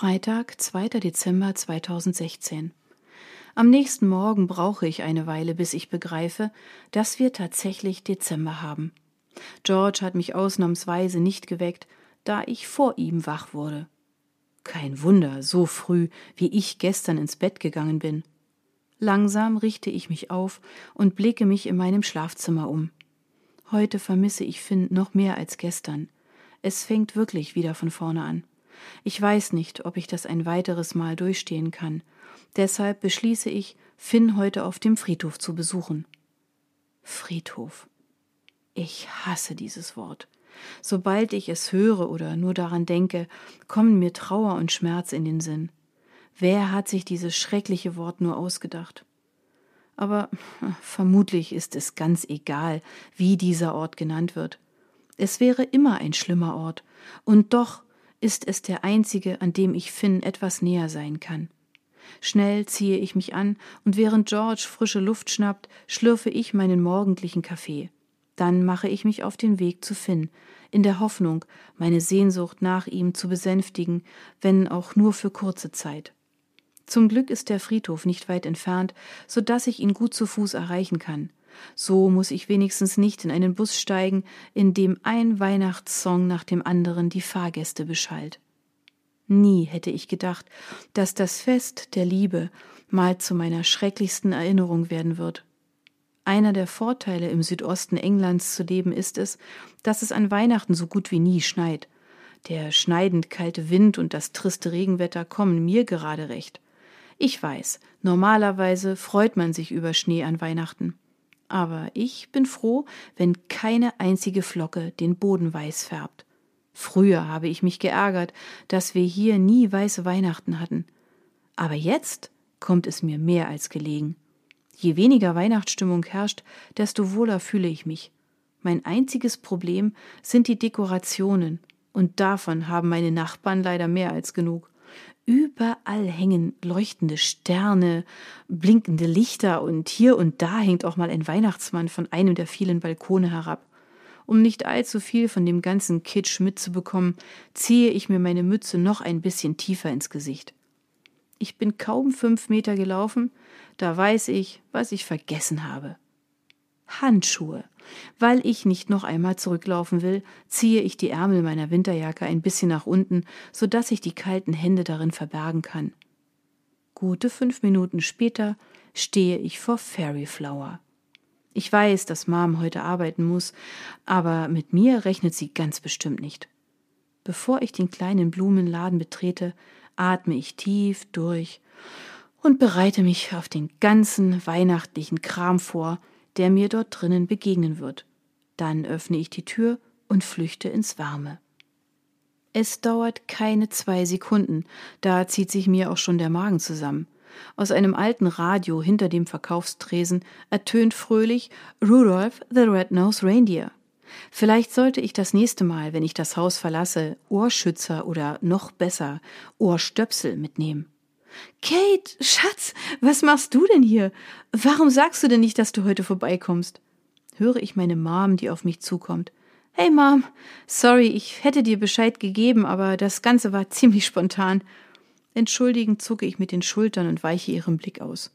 Freitag, 2. Dezember 2016. Am nächsten Morgen brauche ich eine Weile, bis ich begreife, dass wir tatsächlich Dezember haben. George hat mich ausnahmsweise nicht geweckt, da ich vor ihm wach wurde. Kein Wunder, so früh, wie ich gestern ins Bett gegangen bin. Langsam richte ich mich auf und blicke mich in meinem Schlafzimmer um. Heute vermisse ich Finn noch mehr als gestern. Es fängt wirklich wieder von vorne an. Ich weiß nicht, ob ich das ein weiteres Mal durchstehen kann. Deshalb beschließe ich, Finn heute auf dem Friedhof zu besuchen. Friedhof. Ich hasse dieses Wort. Sobald ich es höre oder nur daran denke, kommen mir Trauer und Schmerz in den Sinn. Wer hat sich dieses schreckliche Wort nur ausgedacht? Aber vermutlich ist es ganz egal, wie dieser Ort genannt wird. Es wäre immer ein schlimmer Ort, und doch ist es der einzige, an dem ich Finn etwas näher sein kann. Schnell ziehe ich mich an, und während George frische Luft schnappt, schlürfe ich meinen morgendlichen Kaffee. Dann mache ich mich auf den Weg zu Finn, in der Hoffnung, meine Sehnsucht nach ihm zu besänftigen, wenn auch nur für kurze Zeit. Zum Glück ist der Friedhof nicht weit entfernt, so dass ich ihn gut zu Fuß erreichen kann. So muss ich wenigstens nicht in einen Bus steigen, in dem ein Weihnachtssong nach dem anderen die Fahrgäste beschallt. Nie hätte ich gedacht, dass das Fest der Liebe mal zu meiner schrecklichsten Erinnerung werden wird. Einer der Vorteile, im Südosten Englands zu leben, ist es, dass es an Weihnachten so gut wie nie schneit. Der schneidend kalte Wind und das triste Regenwetter kommen mir gerade recht. Ich weiß, normalerweise freut man sich über Schnee an Weihnachten aber ich bin froh, wenn keine einzige Flocke den Boden weiß färbt. Früher habe ich mich geärgert, dass wir hier nie weiße Weihnachten hatten. Aber jetzt kommt es mir mehr als gelegen. Je weniger Weihnachtsstimmung herrscht, desto wohler fühle ich mich. Mein einziges Problem sind die Dekorationen, und davon haben meine Nachbarn leider mehr als genug. Überall hängen leuchtende Sterne, blinkende Lichter und hier und da hängt auch mal ein Weihnachtsmann von einem der vielen Balkone herab. Um nicht allzu viel von dem ganzen Kitsch mitzubekommen, ziehe ich mir meine Mütze noch ein bisschen tiefer ins Gesicht. Ich bin kaum fünf Meter gelaufen, da weiß ich, was ich vergessen habe. Handschuhe. Weil ich nicht noch einmal zurücklaufen will, ziehe ich die Ärmel meiner Winterjacke ein bisschen nach unten, so dass ich die kalten Hände darin verbergen kann. Gute fünf Minuten später stehe ich vor Fairy Flower. Ich weiß, dass Mom heute arbeiten muss, aber mit mir rechnet sie ganz bestimmt nicht. Bevor ich den kleinen Blumenladen betrete, atme ich tief durch und bereite mich auf den ganzen weihnachtlichen Kram vor, der mir dort drinnen begegnen wird. Dann öffne ich die Tür und flüchte ins Warme. Es dauert keine zwei Sekunden, da zieht sich mir auch schon der Magen zusammen. Aus einem alten Radio hinter dem Verkaufstresen ertönt fröhlich Rudolph the Red-Nosed Reindeer. Vielleicht sollte ich das nächste Mal, wenn ich das Haus verlasse, Ohrschützer oder noch besser Ohrstöpsel mitnehmen. Kate, Schatz, was machst du denn hier? Warum sagst du denn nicht, dass du heute vorbeikommst? Höre ich meine Mom, die auf mich zukommt. Hey Mom, sorry, ich hätte dir Bescheid gegeben, aber das Ganze war ziemlich spontan. Entschuldigend zucke ich mit den Schultern und weiche ihrem Blick aus.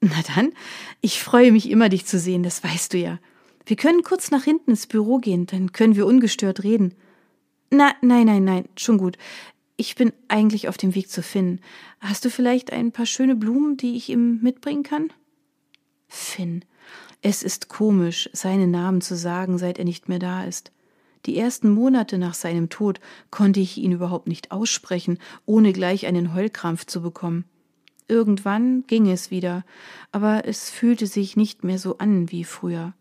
Na dann, ich freue mich immer, dich zu sehen, das weißt du ja. Wir können kurz nach hinten ins Büro gehen, dann können wir ungestört reden. Na, nein, nein, nein, schon gut. Ich bin eigentlich auf dem Weg zu Finn. Hast du vielleicht ein paar schöne Blumen, die ich ihm mitbringen kann? Finn. Es ist komisch, seinen Namen zu sagen, seit er nicht mehr da ist. Die ersten Monate nach seinem Tod konnte ich ihn überhaupt nicht aussprechen, ohne gleich einen Heulkrampf zu bekommen. Irgendwann ging es wieder, aber es fühlte sich nicht mehr so an wie früher.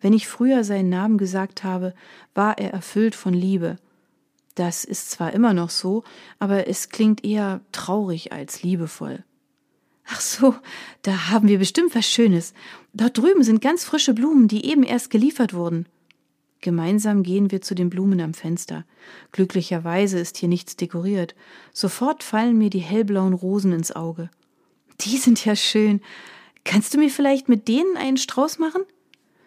Wenn ich früher seinen Namen gesagt habe, war er erfüllt von Liebe, das ist zwar immer noch so, aber es klingt eher traurig als liebevoll. Ach so, da haben wir bestimmt was Schönes. Dort drüben sind ganz frische Blumen, die eben erst geliefert wurden. Gemeinsam gehen wir zu den Blumen am Fenster. Glücklicherweise ist hier nichts dekoriert. Sofort fallen mir die hellblauen Rosen ins Auge. Die sind ja schön. Kannst du mir vielleicht mit denen einen Strauß machen?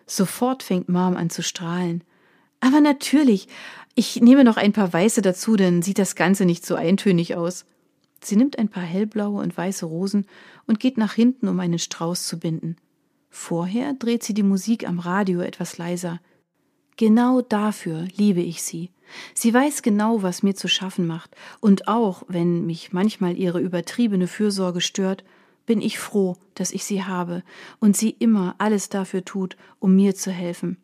Sofort fängt Mom an zu strahlen. Aber natürlich, ich nehme noch ein paar Weiße dazu, dann sieht das Ganze nicht so eintönig aus. Sie nimmt ein paar hellblaue und weiße Rosen und geht nach hinten, um einen Strauß zu binden. Vorher dreht sie die Musik am Radio etwas leiser. Genau dafür liebe ich sie. Sie weiß genau, was mir zu schaffen macht, und auch wenn mich manchmal ihre übertriebene Fürsorge stört, bin ich froh, dass ich sie habe und sie immer alles dafür tut, um mir zu helfen.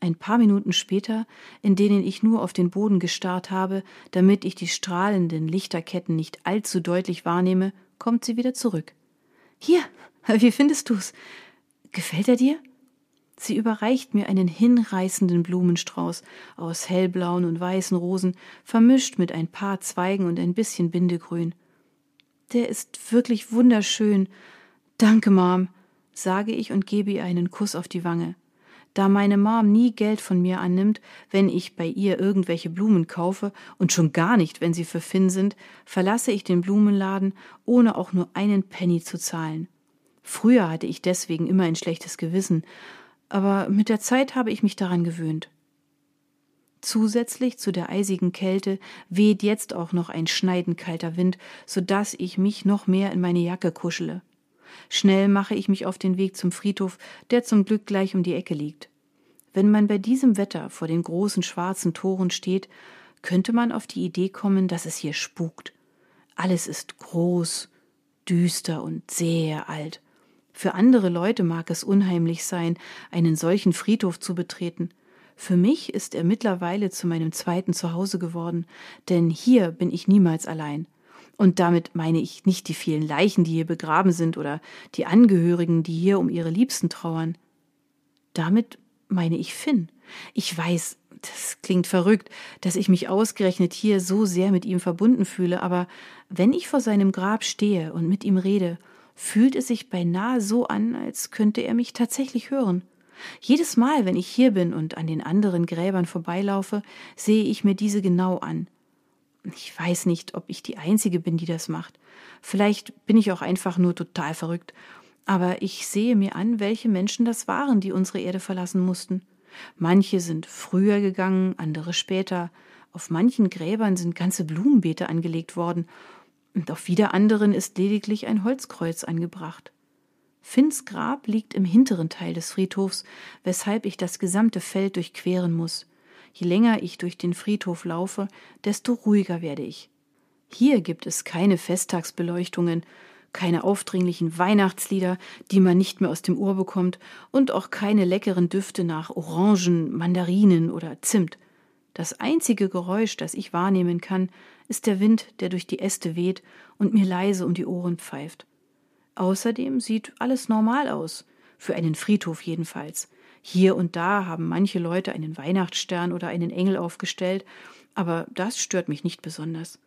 Ein paar Minuten später, in denen ich nur auf den Boden gestarrt habe, damit ich die strahlenden Lichterketten nicht allzu deutlich wahrnehme, kommt sie wieder zurück. Hier, wie findest du's? Gefällt er dir? Sie überreicht mir einen hinreißenden Blumenstrauß aus hellblauen und weißen Rosen, vermischt mit ein paar Zweigen und ein bisschen Bindegrün. Der ist wirklich wunderschön. Danke, Mom, sage ich und gebe ihr einen Kuss auf die Wange. Da meine Mom nie Geld von mir annimmt, wenn ich bei ihr irgendwelche Blumen kaufe und schon gar nicht, wenn sie für Finn sind, verlasse ich den Blumenladen, ohne auch nur einen Penny zu zahlen. Früher hatte ich deswegen immer ein schlechtes Gewissen, aber mit der Zeit habe ich mich daran gewöhnt. Zusätzlich zu der eisigen Kälte weht jetzt auch noch ein schneidend kalter Wind, so dass ich mich noch mehr in meine Jacke kuschele. Schnell mache ich mich auf den Weg zum Friedhof, der zum Glück gleich um die Ecke liegt. Wenn man bei diesem Wetter vor den großen schwarzen Toren steht, könnte man auf die Idee kommen, dass es hier spukt. Alles ist groß, düster und sehr alt. Für andere Leute mag es unheimlich sein, einen solchen Friedhof zu betreten. Für mich ist er mittlerweile zu meinem zweiten Zuhause geworden, denn hier bin ich niemals allein. Und damit meine ich nicht die vielen Leichen, die hier begraben sind, oder die Angehörigen, die hier um ihre Liebsten trauern. Damit meine ich Finn. Ich weiß, das klingt verrückt, dass ich mich ausgerechnet hier so sehr mit ihm verbunden fühle, aber wenn ich vor seinem Grab stehe und mit ihm rede, fühlt es sich beinahe so an, als könnte er mich tatsächlich hören. Jedes Mal, wenn ich hier bin und an den anderen Gräbern vorbeilaufe, sehe ich mir diese genau an. Ich weiß nicht, ob ich die Einzige bin, die das macht. Vielleicht bin ich auch einfach nur total verrückt. Aber ich sehe mir an, welche Menschen das waren, die unsere Erde verlassen mussten. Manche sind früher gegangen, andere später. Auf manchen Gräbern sind ganze Blumenbeete angelegt worden und auf wieder anderen ist lediglich ein Holzkreuz angebracht. Finns Grab liegt im hinteren Teil des Friedhofs, weshalb ich das gesamte Feld durchqueren muss. Je länger ich durch den Friedhof laufe, desto ruhiger werde ich. Hier gibt es keine Festtagsbeleuchtungen, keine aufdringlichen Weihnachtslieder, die man nicht mehr aus dem Ohr bekommt, und auch keine leckeren Düfte nach Orangen, Mandarinen oder Zimt. Das einzige Geräusch, das ich wahrnehmen kann, ist der Wind, der durch die Äste weht und mir leise um die Ohren pfeift. Außerdem sieht alles normal aus, für einen Friedhof jedenfalls. Hier und da haben manche Leute einen Weihnachtsstern oder einen Engel aufgestellt, aber das stört mich nicht besonders.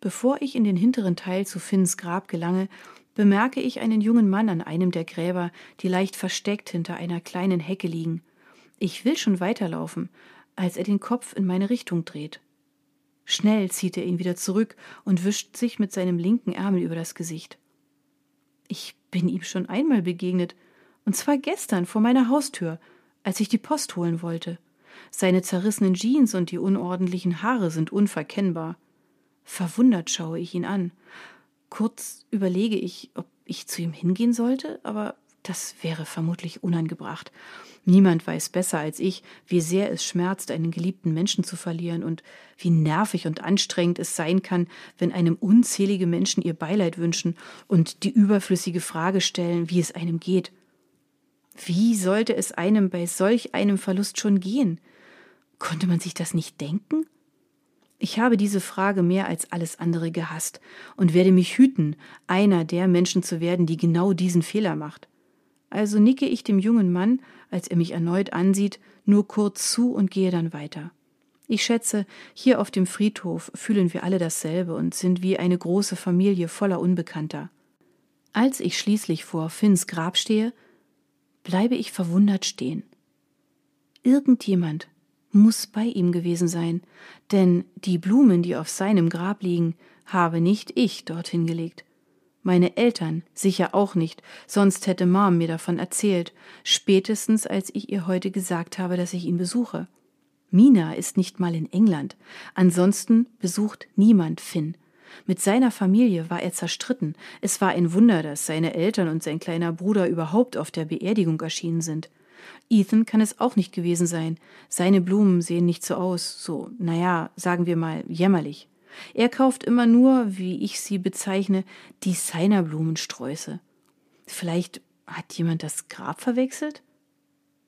Bevor ich in den hinteren Teil zu Finns Grab gelange, bemerke ich einen jungen Mann an einem der Gräber, die leicht versteckt hinter einer kleinen Hecke liegen. Ich will schon weiterlaufen, als er den Kopf in meine Richtung dreht. Schnell zieht er ihn wieder zurück und wischt sich mit seinem linken Ärmel über das Gesicht. Ich bin ihm schon einmal begegnet, und zwar gestern vor meiner Haustür, als ich die Post holen wollte. Seine zerrissenen Jeans und die unordentlichen Haare sind unverkennbar. Verwundert schaue ich ihn an. Kurz überlege ich, ob ich zu ihm hingehen sollte, aber das wäre vermutlich unangebracht. Niemand weiß besser als ich, wie sehr es schmerzt, einen geliebten Menschen zu verlieren und wie nervig und anstrengend es sein kann, wenn einem unzählige Menschen ihr Beileid wünschen und die überflüssige Frage stellen, wie es einem geht. Wie sollte es einem bei solch einem Verlust schon gehen? Konnte man sich das nicht denken? Ich habe diese Frage mehr als alles andere gehasst und werde mich hüten, einer der Menschen zu werden, die genau diesen Fehler macht. Also nicke ich dem jungen Mann, als er mich erneut ansieht, nur kurz zu und gehe dann weiter. Ich schätze, hier auf dem Friedhof fühlen wir alle dasselbe und sind wie eine große Familie voller Unbekannter. Als ich schließlich vor Finns Grab stehe, bleibe ich verwundert stehen. Irgendjemand muss bei ihm gewesen sein, denn die Blumen, die auf seinem Grab liegen, habe nicht ich dorthin gelegt. Meine Eltern sicher auch nicht, sonst hätte Mom mir davon erzählt, spätestens als ich ihr heute gesagt habe, dass ich ihn besuche. Mina ist nicht mal in England. Ansonsten besucht niemand Finn. Mit seiner Familie war er zerstritten. Es war ein Wunder, dass seine Eltern und sein kleiner Bruder überhaupt auf der Beerdigung erschienen sind. Ethan kann es auch nicht gewesen sein. Seine Blumen sehen nicht so aus, so, naja, sagen wir mal, jämmerlich. Er kauft immer nur, wie ich sie bezeichne, Designerblumensträuße. Vielleicht hat jemand das Grab verwechselt?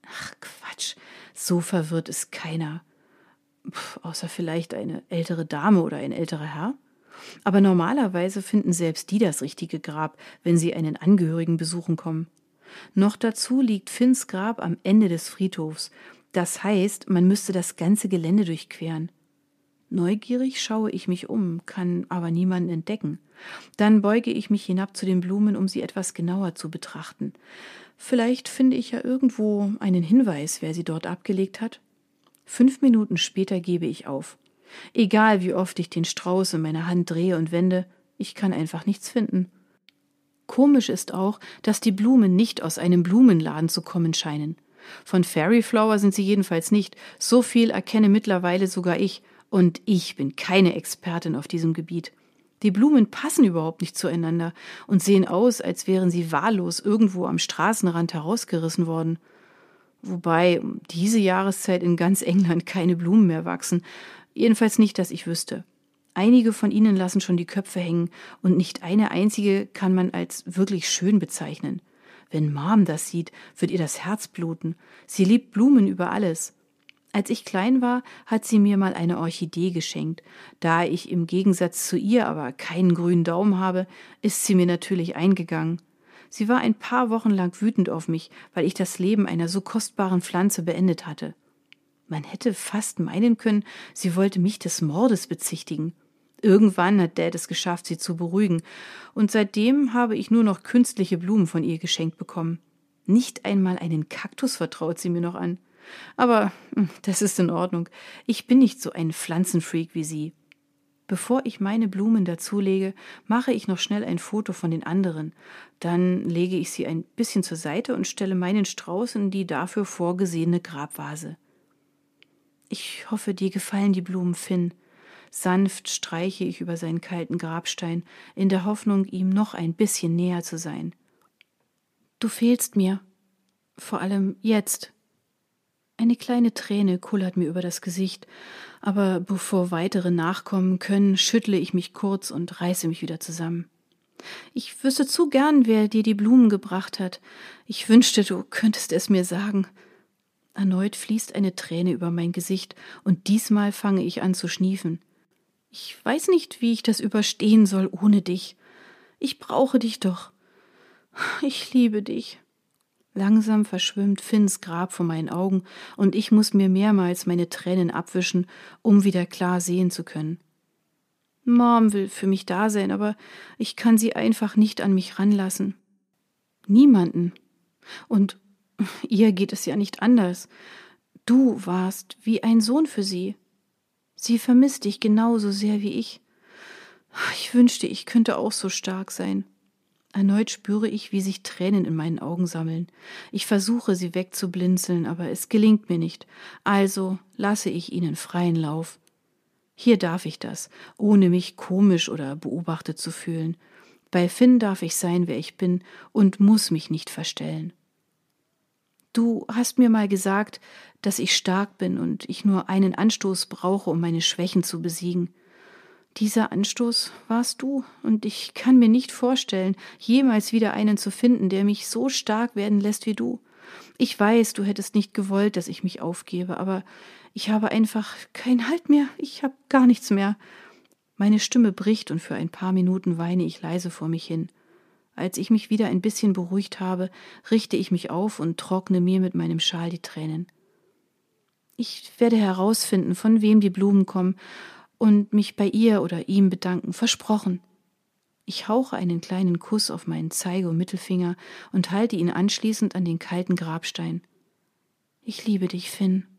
Ach Quatsch, so verwirrt ist keiner. Puh, außer vielleicht eine ältere Dame oder ein älterer Herr. Aber normalerweise finden selbst die das richtige Grab, wenn sie einen Angehörigen besuchen kommen. Noch dazu liegt Finns Grab am Ende des Friedhofs. Das heißt, man müsste das ganze Gelände durchqueren. Neugierig schaue ich mich um, kann aber niemanden entdecken. Dann beuge ich mich hinab zu den Blumen, um sie etwas genauer zu betrachten. Vielleicht finde ich ja irgendwo einen Hinweis, wer sie dort abgelegt hat. Fünf Minuten später gebe ich auf. Egal wie oft ich den Strauß in meiner Hand drehe und wende, ich kann einfach nichts finden. Komisch ist auch, dass die Blumen nicht aus einem Blumenladen zu kommen scheinen. Von Fairy Flower sind sie jedenfalls nicht. So viel erkenne mittlerweile sogar ich. Und ich bin keine Expertin auf diesem Gebiet. Die Blumen passen überhaupt nicht zueinander und sehen aus, als wären sie wahllos irgendwo am Straßenrand herausgerissen worden. Wobei um diese Jahreszeit in ganz England keine Blumen mehr wachsen, jedenfalls nicht, dass ich wüsste. Einige von ihnen lassen schon die Köpfe hängen, und nicht eine einzige kann man als wirklich schön bezeichnen. Wenn Mom das sieht, wird ihr das Herz bluten. Sie liebt Blumen über alles. Als ich klein war, hat sie mir mal eine Orchidee geschenkt. Da ich im Gegensatz zu ihr aber keinen grünen Daumen habe, ist sie mir natürlich eingegangen. Sie war ein paar Wochen lang wütend auf mich, weil ich das Leben einer so kostbaren Pflanze beendet hatte. Man hätte fast meinen können, sie wollte mich des Mordes bezichtigen. Irgendwann hat Dad es geschafft, sie zu beruhigen, und seitdem habe ich nur noch künstliche Blumen von ihr geschenkt bekommen. Nicht einmal einen Kaktus vertraut sie mir noch an. Aber hm, das ist in Ordnung. Ich bin nicht so ein Pflanzenfreak wie sie. Bevor ich meine Blumen dazulege, mache ich noch schnell ein Foto von den anderen. Dann lege ich sie ein bisschen zur Seite und stelle meinen Strauß in die dafür vorgesehene Grabvase. Ich hoffe, dir gefallen die Blumen, Finn. Sanft streiche ich über seinen kalten Grabstein, in der Hoffnung, ihm noch ein bisschen näher zu sein. Du fehlst mir. Vor allem jetzt. Eine kleine Träne kullert mir über das Gesicht, aber bevor weitere nachkommen können, schüttle ich mich kurz und reiße mich wieder zusammen. Ich wüsste zu gern, wer dir die Blumen gebracht hat. Ich wünschte, du könntest es mir sagen. Erneut fließt eine Träne über mein Gesicht, und diesmal fange ich an zu schniefen. Ich weiß nicht, wie ich das überstehen soll ohne dich. Ich brauche dich doch. Ich liebe dich. Langsam verschwimmt Finns Grab vor meinen Augen, und ich muss mir mehrmals meine Tränen abwischen, um wieder klar sehen zu können. Mom will für mich da sein, aber ich kann sie einfach nicht an mich ranlassen. Niemanden. Und ihr geht es ja nicht anders. Du warst wie ein Sohn für sie. Sie vermisst dich genauso sehr wie ich. Ich wünschte, ich könnte auch so stark sein. Erneut spüre ich, wie sich Tränen in meinen Augen sammeln. Ich versuche, sie wegzublinzeln, aber es gelingt mir nicht. Also lasse ich ihnen freien Lauf. Hier darf ich das, ohne mich komisch oder beobachtet zu fühlen. Bei Finn darf ich sein, wer ich bin, und muss mich nicht verstellen. Du hast mir mal gesagt, dass ich stark bin und ich nur einen Anstoß brauche, um meine Schwächen zu besiegen. Dieser Anstoß warst du, und ich kann mir nicht vorstellen, jemals wieder einen zu finden, der mich so stark werden lässt wie du. Ich weiß, du hättest nicht gewollt, dass ich mich aufgebe, aber ich habe einfach keinen Halt mehr, ich habe gar nichts mehr. Meine Stimme bricht und für ein paar Minuten weine ich leise vor mich hin. Als ich mich wieder ein bisschen beruhigt habe, richte ich mich auf und trockne mir mit meinem Schal die Tränen. Ich werde herausfinden, von wem die Blumen kommen und mich bei ihr oder ihm bedanken, versprochen. Ich hauche einen kleinen Kuss auf meinen Zeige- und Mittelfinger und halte ihn anschließend an den kalten Grabstein. Ich liebe dich, Finn.